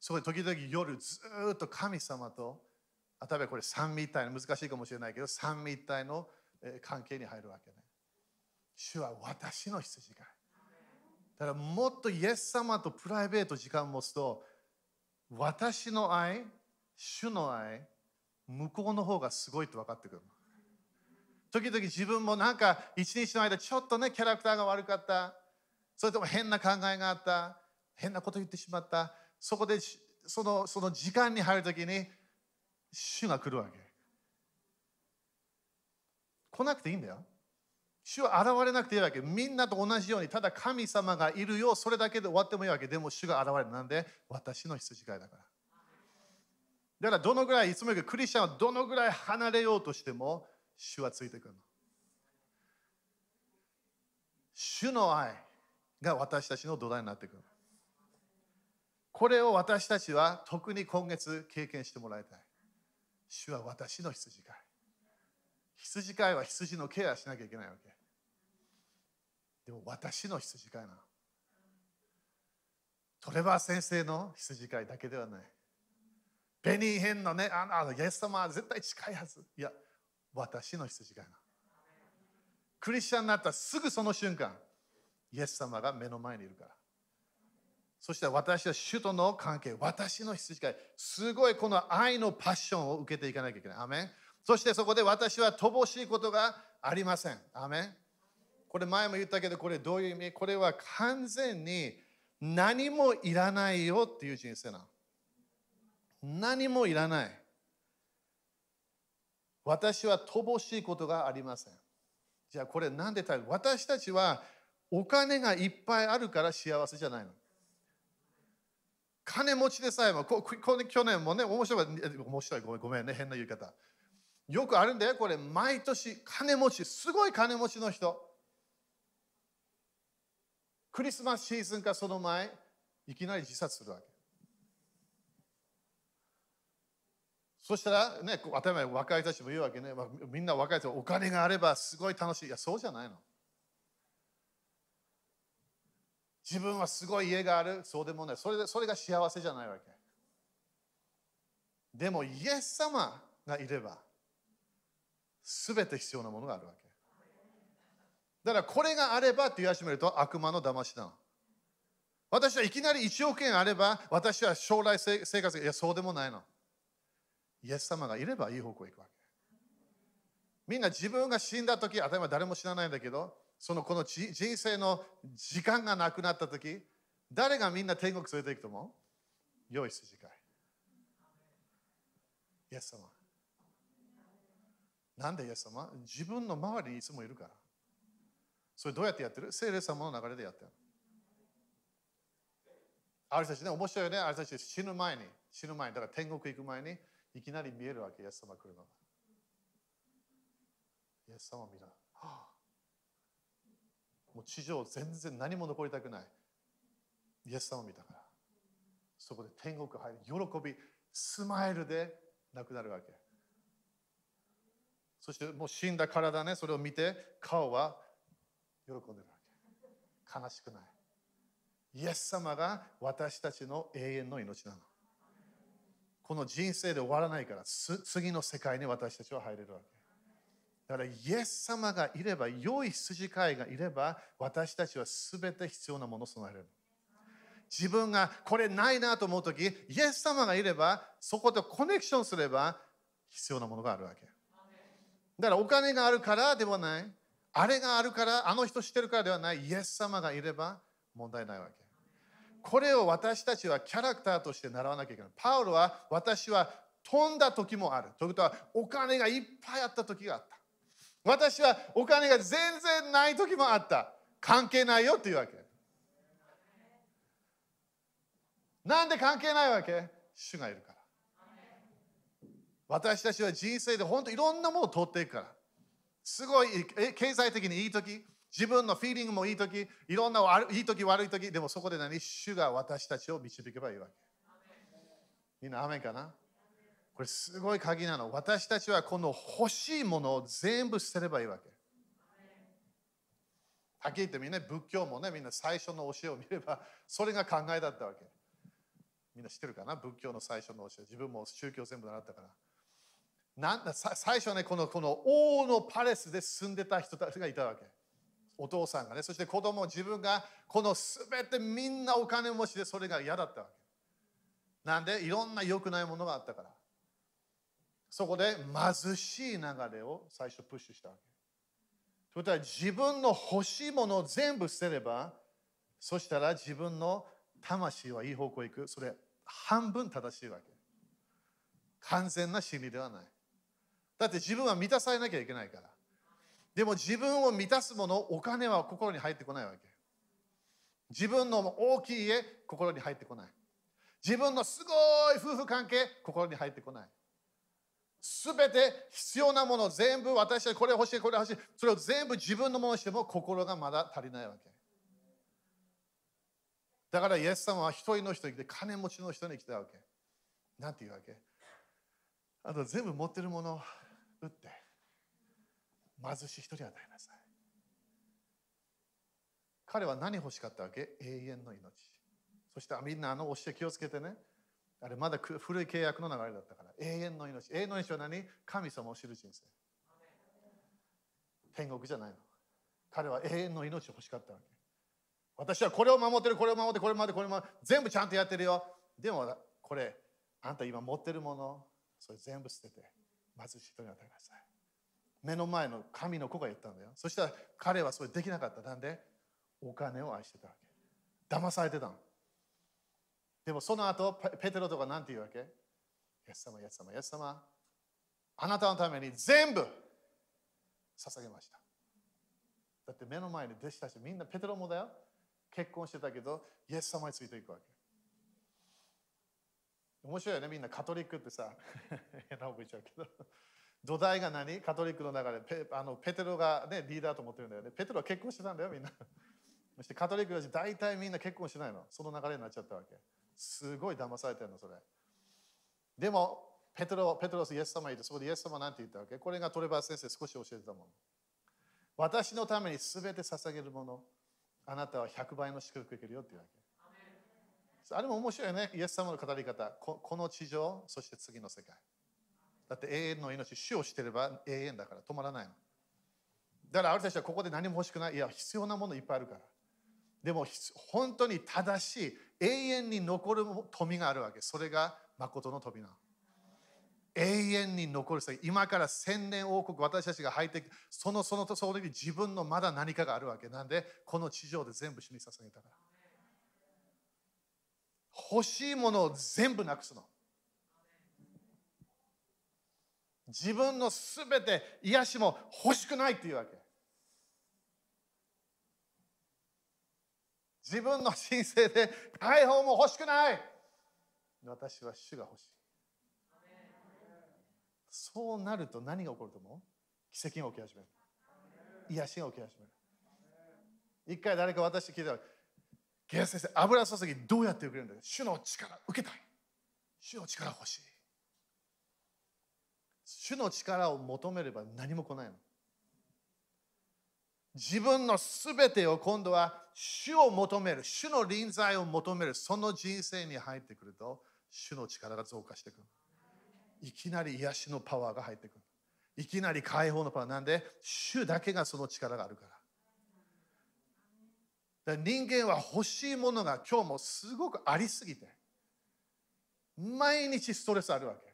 そこで時々夜ずっと神様と例えばこれ三位一体の難しいかもしれないけど三位一体の関係に入るわけね。主は私の羊飼い。だからもっとイエス様とプライベート時間を持つと私の愛主の愛向こうの方がすごいって分かってくる時々自分もなんか一日の間ちょっとねキャラクターが悪かったそれとも変な考えがあった変なこと言ってしまったそこでそのその時間に入る時に主が来るわけ来なくていいんだよ主は現れなくていいわけ。みんなと同じように、ただ神様がいるよ、それだけで終わってもいいわけ。でも主が現れる。なんで？私の羊飼いだから。だからどのぐらい、いつも言うけど、クリスチャンはどのぐらい離れようとしても、主はついてくるの。主の愛が私たちの土台になってくる。これを私たちは特に今月経験してもらいたい。主は私の羊飼い。羊飼いは羊のケアしなきゃいけないわけ。でも私の羊飼いなの。トレバー先生の羊飼いだけではない。ベニーヘンのね、あのイエス様は絶対近いはず。いや、私の羊飼いな。クリスチャンになったらすぐその瞬間、イエス様が目の前にいるから。そして私は主との関係、私の羊飼い、すごいこの愛のパッションを受けていかなきゃいけない。アメンそしてそこで私は乏しいことがありません。アメンこれ前も言ったけど、これどういう意味？これは完全に何もいらないよっていう人生なの。何もいらない。私は乏しいことがありません。じゃあこれなんで私たちはお金がいっぱいあるから幸せじゃないの。金持ちでさえも、ここ去年もね、面白い、面白いごめん、ごめんね、変な言い方。よくあるんだよ、これ、毎年、金持ち、すごい金持ちの人。クリスマスシーズンかその前、いきなり自殺するわけ。そしたら、ね、当たり前、若い人たちも言うわけね、まあ、みんな若い人、お金があればすごい楽しい。いや、そうじゃないの。自分はすごい家がある、そうでもない。それでそれが幸せじゃないわけ。でも、イエス様がいれば、すべて必要なものがあるわけ。だからこれがあればって言い始めると悪魔の騙しだ。私はいきなり1億円あれば私は将来生活がいやそうでもないの。イエス様がいればいい方向へ行くわけ。みんな自分が死んだ時、当たり前誰も知らないんだけど、そのこの人生の時間がなくなった時、誰がみんな天国連れて行くと思う？良い筋会。イエス様。なんでイエス様？自分の周りにいつもいるから。それどうやってやってる？聖霊様の流れでやってる。ある人たちね、面白いよね。ある人たち死ぬ前に、死ぬ前に、だから天国行く前に、いきなり見えるわけ、イエス様来るのが。イエス様見た。はあ、もう地上全然何も残りたくない。イエス様見たから。そこで天国入る。喜び、スマイルでなくなるわけ。そしてもう死んだ体ね、それを見て、顔は喜んでるわけ。悲しくない。イエス様が私たちの永遠の命なの。この人生で終わらないから次の世界に私たちは入れるわけ。だからイエス様がいれば、良い筋飼いがいれば、私たちは全て必要なものを備える。自分がこれないなと思うとき、イエス様がいれば、そことコネクションすれば必要なものがあるわけ。だからお金があるからではない。あれがあるから、あの人知ってるからではない。イエス様がいれば問題ないわけ。これを私たちはキャラクターとして習わなきゃいけない。パウロは私は飛んだ時もある。ということはお金がいっぱいあった時があった。私はお金が全然ない時もあった。関係ないよっていうわけ。なんで関係ないわけ？主がいるから。私たちは人生で本当いろんなものを通っていくから。すごい経済的にいい時、自分のフィーリングもいい時、いろんないい時悪い時、でもそこで何？主が私たちを導けばいいわけ。みんな、アメかな？これすごい鍵なの。私たちはこの欲しいものを全部捨てればいいわけ。はっきり言ってみんな仏教もね、みんな最初の教えを見れば、それが考えだったわけ。みんな知ってるかな？仏教の最初の教え。自分も宗教全部習ったから。なんだ最初はねこの、この王のパレスで住んでた人たちがいたわけ。お父さんがねそして子供自分がこの全てみんなお金持ちでそれが嫌だったわけ。なんで？いろんな良くないものがあったから。そこで貧しい流れを最初プッシュしたわけ。そしたら自分の欲しいものを全部捨てればそしたら自分の魂はいい方向へ行く。それ半分正しいわけ。完全な真理ではない。だって自分は満たされなきゃいけないから。でも自分を満たすものお金は心に入ってこないわけ。自分の大きい家心に入ってこない。自分のすごい夫婦関係心に入ってこない。すべて必要なもの全部私はこれ欲しいこれ欲しい。それを全部自分のものにしても心がまだ足りないわけ。だからイエス様は一人の人に来て金持ちの人に来たわけ。なんていうわけ。あと全部持ってるもの売って。貧しい人に与えなさい。彼は何欲しかったわけ？永遠の命。そしてみんなあの教え気をつけてね。あれまだ古い契約の流れだったから。永遠の命。永遠の命は何？神様を知る人生。天国じゃないの。彼は永遠の命欲しかったわけ。私はこれを守ってるこれを守ってこれまでこれまで全部ちゃんとやってるよ。でもこれあんた今持ってるもの。それ全部捨てて貧しい人に与えなさい。目の前の神の子が言ったんだよ。そしたら彼はそれできなかった。なんで？お金を愛してたわけ。騙されてたの。でもその後ペテロとか何て言うわけ？イエス様イエス様イエス様。あなたのために全部捧げました。だって目の前に弟子たちみんなペテロもだよ。結婚してたけどイエス様についていくわけ。面白いよね。みんなカトリックってさ 変な方言っちゃうけど。土台が何？カトリックの中でペあのペテロが、ね、リーダーと思ってるんだよねペテロは結婚してたんだよみんな そしてカトリックたち大体みんな結婚しないのその流れになっちゃったわけすごい騙されてるの、それ。でも、ペトロ、ペトロス、イエス様いて、そこでイエス様なんて言ったわけこれがトレバー先生少し教えてたもの。私のために全て捧げるもの、あなたは100倍の祝福受けるよって言うわけ。あれも面白いよね、イエス様の語り方こ。この地上、そして次の世界。だって永遠の命、死をしてれば永遠だから止まらないの。だから、あるたちはここで何も欲しくない。いや、必要なものいっぱいあるから。でも、本当に正しい永遠に残る富があるわけ。それが誠の富な永遠に残る今から千年王国私たちが入ってそのそのそのに自分のまだ何かがあるわけなんでこの地上で全部死に捧げたから欲しいものを全部なくすの自分のすべて癒しも欲しくないっていうわけ。自分の人生で解放も欲しくない。私は主が欲しい。そうなると何が起こると思う？奇跡が起き始める。癒しが起き始める。一回誰か私聞いたらゲア先生油注ぎどうやって受けるんだ主の力受けたい。主の力欲しい。主の力を求めれば何も来ないの自分のすべてを今度は主を求める、主の臨在を求める、その人生に入ってくると、主の力が増加してくる。いきなり癒しのパワーが入ってくる。いきなり解放のパワー。なんで、主だけがその力があるから。から人間は欲しいものが今日もすごくありすぎて、毎日ストレスあるわけ。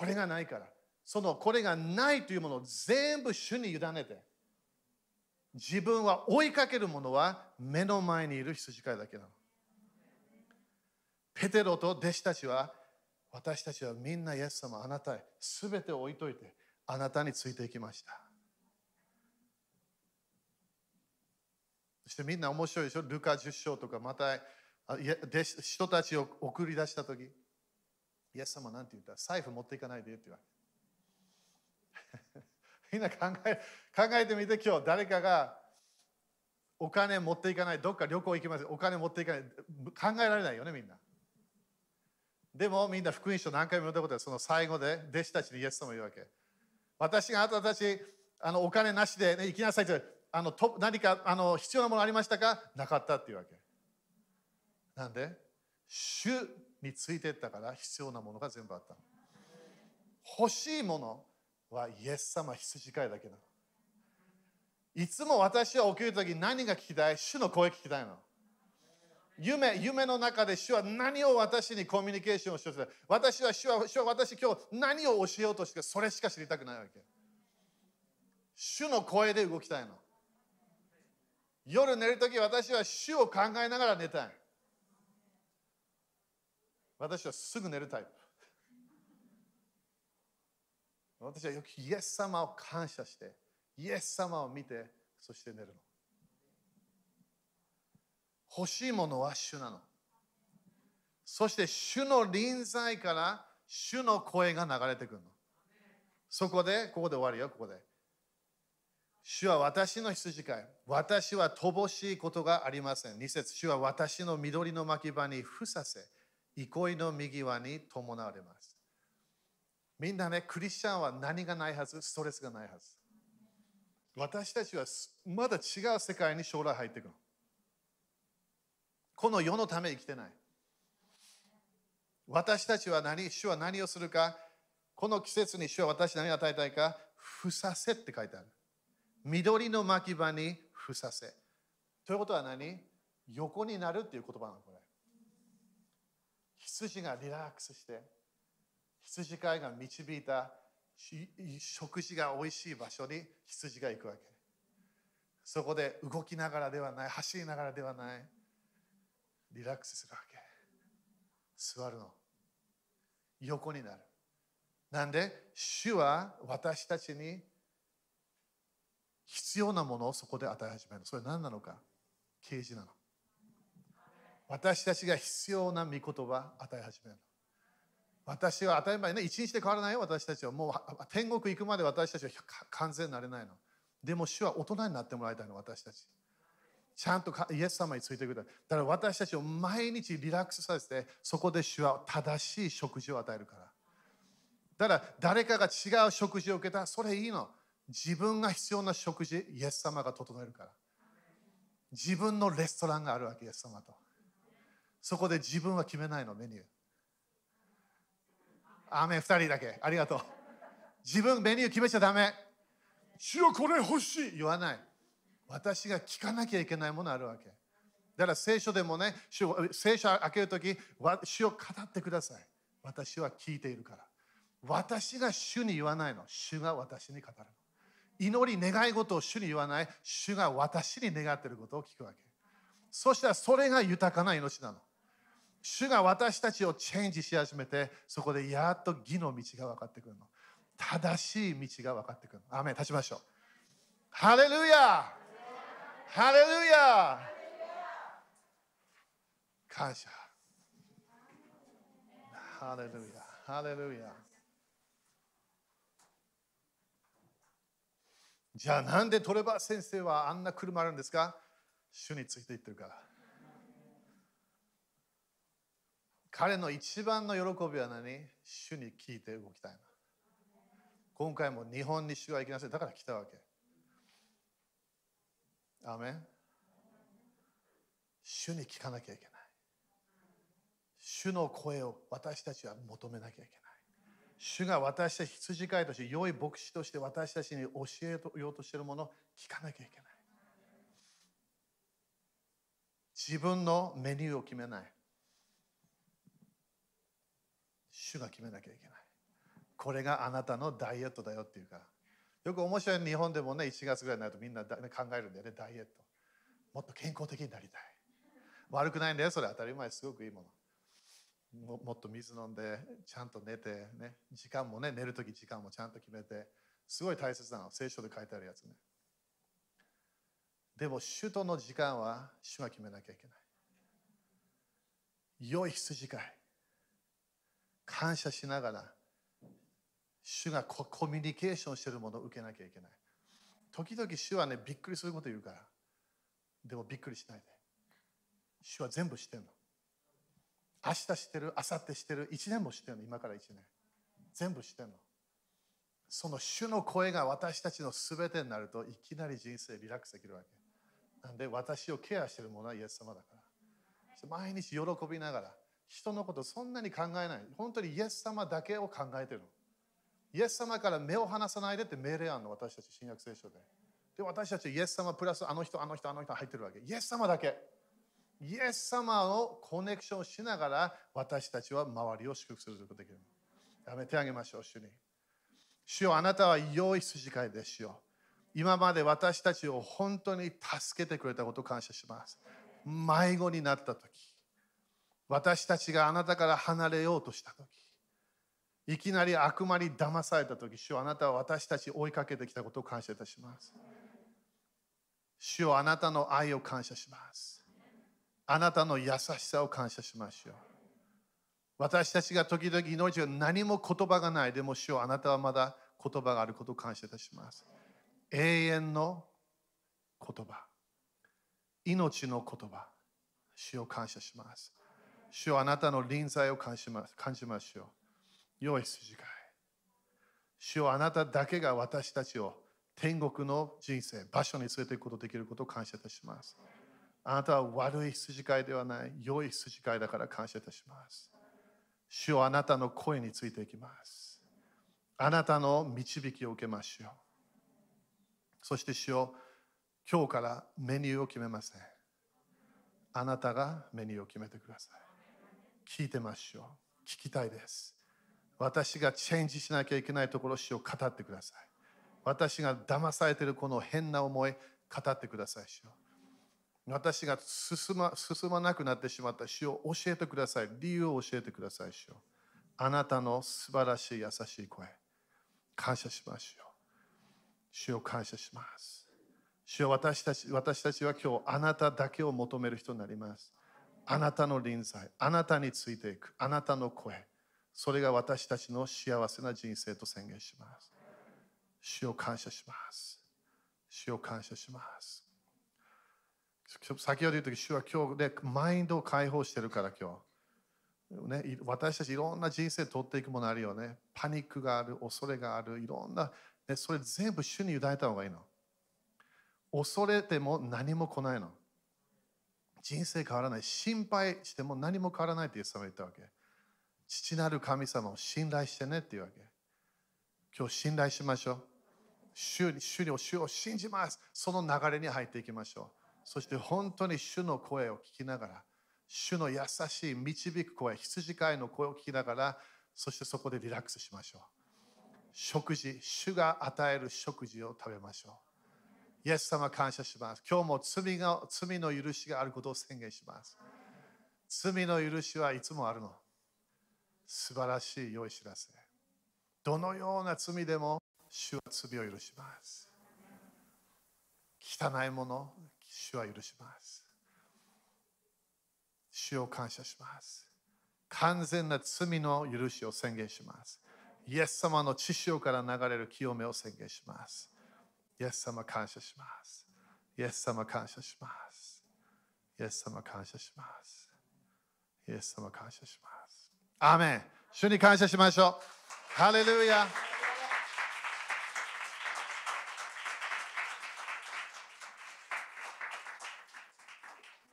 これがないから。そのこれがないというものを全部主に委ねて、自分は追いかけるものは目の前にいる羊飼いだけなの。ペテロと弟子たちは私たちはみんなイエス様あなたへ全て置いといてあなたについていきました。そしてみんな面白いでしょ？ルカ10章とかまた人たちを送り出した時イエス様なんて言ったら財布持っていかないでって言われ みんな考え考えてみて今日誰かがお金持っていかないどっか旅行行きます。お金持っていかない。考えられないよねみんな。でもみんな福音書何回も読んだことはその最後で弟子たちにイエス様言うわけ。私があなたたちあのお金なしで、ね、行きなさいってあのと何かあの必要なものありましたか？なかったっていうわけ。なんで？主についていったから必要なものが全部あった欲しいものはイエス様羊飼いだけなの。いつも私は起きるとき何が聞きたい？主の声聞きたいの。夢、夢の中で主は何を私にコミュニケーションをしてる？私は主は主は私今日何を教えようとしてそれしか知りたくないわけ。主の声で動きたいの。夜寝るとき私は主を考えながら寝たい。私はすぐ寝るタイプ。私はよくイエス様を感謝して、イエス様を見て、そして寝るの。欲しいものは主なの。そして主の臨在から主の声が流れてくるの。そこで、ここで終わるよ、ここで。主は私の羊飼い。私は乏しいことがありません。二節主は私の緑の牧場にふさせ、憩いの右輪に伴われます。みんなね、クリスチャンは何がないはずストレスがないはず。私たちはまだ違う世界に将来入っていくの。この世のため生きてない。私たちは何主は何をするかこの季節に主は私何を与えたいかふさせって書いてある。緑の牧場にふさせ。ということは何？横になるっていう言葉なのこれ。羊がリラックスして羊飼いが導いた食事がおいしい場所に羊が行くわけ。そこで動きながらではない、走りながらではない、リラックスするわけ。座るの。横になる。なんで、主は私たちに必要なものをそこで与え始める。それ何なのか啓示なの。私たちが必要な御言葉与え始める。私は当たり前ね、一日で変わらないよ、私たちは。もう天国行くまで私たちは完全になれないの。でも主は大人になってもらいたいの、私たち。ちゃんとイエス様についてくれた。だから私たちを毎日リラックスさせて、そこで主は正しい食事を与えるから。だから誰かが違う食事を受けたら、それいいの。自分が必要な食事、イエス様が整えるから。自分のレストランがあるわけ、イエス様と。そこで自分は決めないの、メニュー。アーメン2人だけ。ありがとう。自分メニュー決めちゃダメ。主よこれ欲しい言わない。私が聞かなきゃいけないものあるわけ。だから聖書でもね、聖書開けるとき、主を語ってください。私は聞いているから。私が主に言わないの。主が私に語るの。祈り、願い事を主に言わない。主が私に願っていることを聞くわけ。そしたらそれが豊かな命なの。主が私たちをチェンジし始めて、そこでやっと義の道が分かってくるの。正しい道が分かってくるの。アメン立ちましょう。ハレルヤハレルヤ感謝。ハレルヤハレルヤじゃあなんでトレバー先生はあんな車あるんですか？主についていってるから。彼の一番の喜びは何？主に聞いて動きたいな。今回も日本に主は行きなさい。だから来たわけ。アメン主に聞かなきゃいけない。主の声を私たちは求めなきゃいけない。主が私たち羊飼いとして良い牧師として私たちに教えようとしているものを聞かなきゃいけない。自分のメニューを決めない。主が決めなきゃいけない。これがあなたのダイエットだよっていうか。よく面白い日本でもね、1月ぐらいになるとみんな考えるんだよね、ダイエット。もっと健康的になりたい。悪くないんだよ、それ当たり前、すごくいいもの。ももっと水飲んで、ちゃんと寝て、ね、時間もね、寝るとき時間もちゃんと決めて、すごい大切なの、聖書で書いてあるやつね。でも、首都の時間は主が決めなきゃいけない。良い羊飼い。感謝しながら、主がコミュニケーションしてるものを受けなきゃいけない。時々主はね、びっくりすること言うから。でもびっくりしないで。主は全部知ってるの。明日知ってる、明後日知ってる、1年も知ってるの、今から1年。全部知ってるの。その主の声が私たちの全てになるといきなり人生リラックスできるわけ。なんで私をケアしてるものはイエス様だから。毎日喜びながら人のことそんなに考えない。本当にイエス様だけを考えてるの。イエス様から目を離さないでって命令あるの、私たち新約聖書で。で、私たちイエス様プラスあの人、あの人、あの人入ってるわけ。イエス様だけ。イエス様のコネクションしながら私たちは周りを祝福することができる。やめてあげましょう、主に。主よあなたは良い筋交いですよ。今まで私たちを本当に助けてくれたことを感謝します。迷子になった時、私たちがあなたから離れようとした時、いきなり悪魔に騙された時、主よあなたは私たちを追いかけてきたことを感謝いたします。主よあなたの愛を感謝します。あなたの優しさを感謝しましょう。私たちが時々命が何も言葉がないでも主よあなたはまだ言葉があることを感謝いたします。永遠の言葉。命の言葉。主を感謝します。主よあなたの臨在を感じます感じましょう。良い筋がい。主よあなただけが私たちを天国の人生、場所に連れていくことできることを感謝いたします。あなたは悪い筋交いではない、良い筋交いだから感謝いたします。主よあなたの声についていきます。あなたの導きを受けましょう。そして主よ今日からメニューを決めません。あなたがメニューを決めてください。聞いてましょう。聞きたいです。私がチェンジしなきゃいけないところ主を語ってください。私が騙されているこの変な思い、語ってください、主よ。私が進ま進まなくなってしまった主を教えてください。理由を教えてください、主よ。あなたの素晴らしい優しい声。感謝しましょう。主を感謝します。主よ私たち私たちは今日あなただけを求める人になります。あなたの臨在、あなたについていく、あなたの声。それが私たちの幸せな人生と宣言します。主を感謝します。主を感謝します。先ほど言った時、主は今日でマインドを解放してるから今日。ね、私たちいろんな人生取っていくものあるよね。パニックがある、恐れがある、いろんな、ね、それ全部主に委ねた方がいいの。恐れても何も来ないの。人生変わらない。心配しても何も変わらないってイエス様言ったわけ。父なる神様を信頼してねっていうわけ。今日信頼しましょう。主に主に主を信じます。その流れに入っていきましょう。そして本当に主の声を聞きながら、主の優しい導く声、羊飼いの声を聞きながら、そしてそこでリラックスしましょう。食事、主が与える食事を食べましょう。イエス様感謝します。今日も罪が罪の許しがあることを宣言します。罪の許しはいつもあるの。素晴らしい良い知らせ。どのような罪でも主は罪を許します。汚いもの、主は許します。主を感謝します。完全な罪の許しを宣言します。イエス様の血潮から流れる清めを宣言します。イエス様感謝します。イエス様感謝します。イエス様感謝します。イエス様感謝します。アーメン主に感謝しましょう。ハレルヤ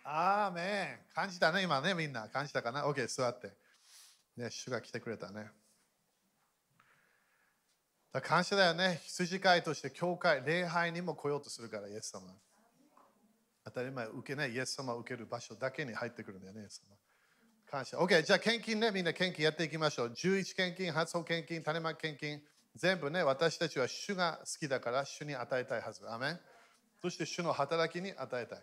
アーメン感じたね、今ね、みんな。感じたかな ?OK、座って。ね、主が来てくれたね。だ感謝だよね。羊飼いとして教会、礼拝にも来ようとするから、イエス様。当たり前、受けない、イエス様を受ける場所だけに入ってくるんだよね、イエス様。感謝。OK、じゃあ献金ね、みんな献金やっていきましょう。11献金、発送献金、種まき献金、全部ね、私たちは主が好きだから主に与えたいはず。アメンそして主の働きに与えたい。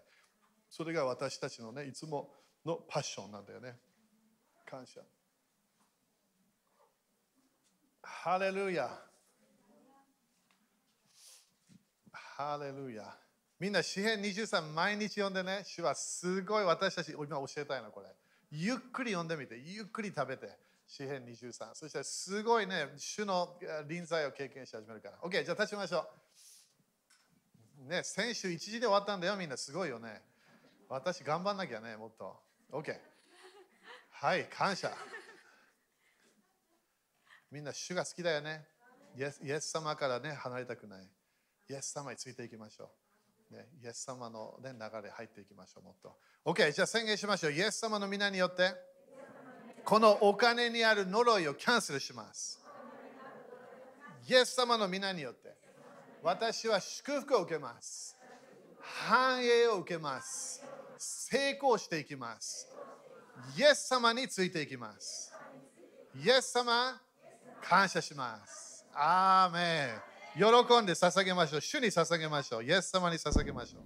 それが私たちのね、いつものパッションなんだよね。感謝。ハレルヤ。ハレルヤ。みんな、詩篇23毎日読んでね、主はすごい私たち、今教えたいな、これ。ゆっくり読んでみて、ゆっくり食べて。詩編23。そしてすごいね、主の臨在を経験し始めるから。OK、じゃあ立ちましょう。ね、先週1時で終わったんだよ、みんな。すごいよね。私頑張んなきゃね、もっと。OK。はい、感謝。みんな主が好きだよね。イエスイエス様からね、離れたくない。イエス様についていきましょう。ね、イエス様の、ね、流れ入っていきましょう、もっと。OK、じゃあ宣言しましょう。イエス様の皆によって、このお金にある呪いをキャンセルします。イエス様の皆によって、私は祝福を受けます。繁栄を受けます。成功していきます。イエス様についていきます。イエス様、感謝します。アーメン。喜んで捧げましょう。主に捧げましょう。イエス様に捧げましょう。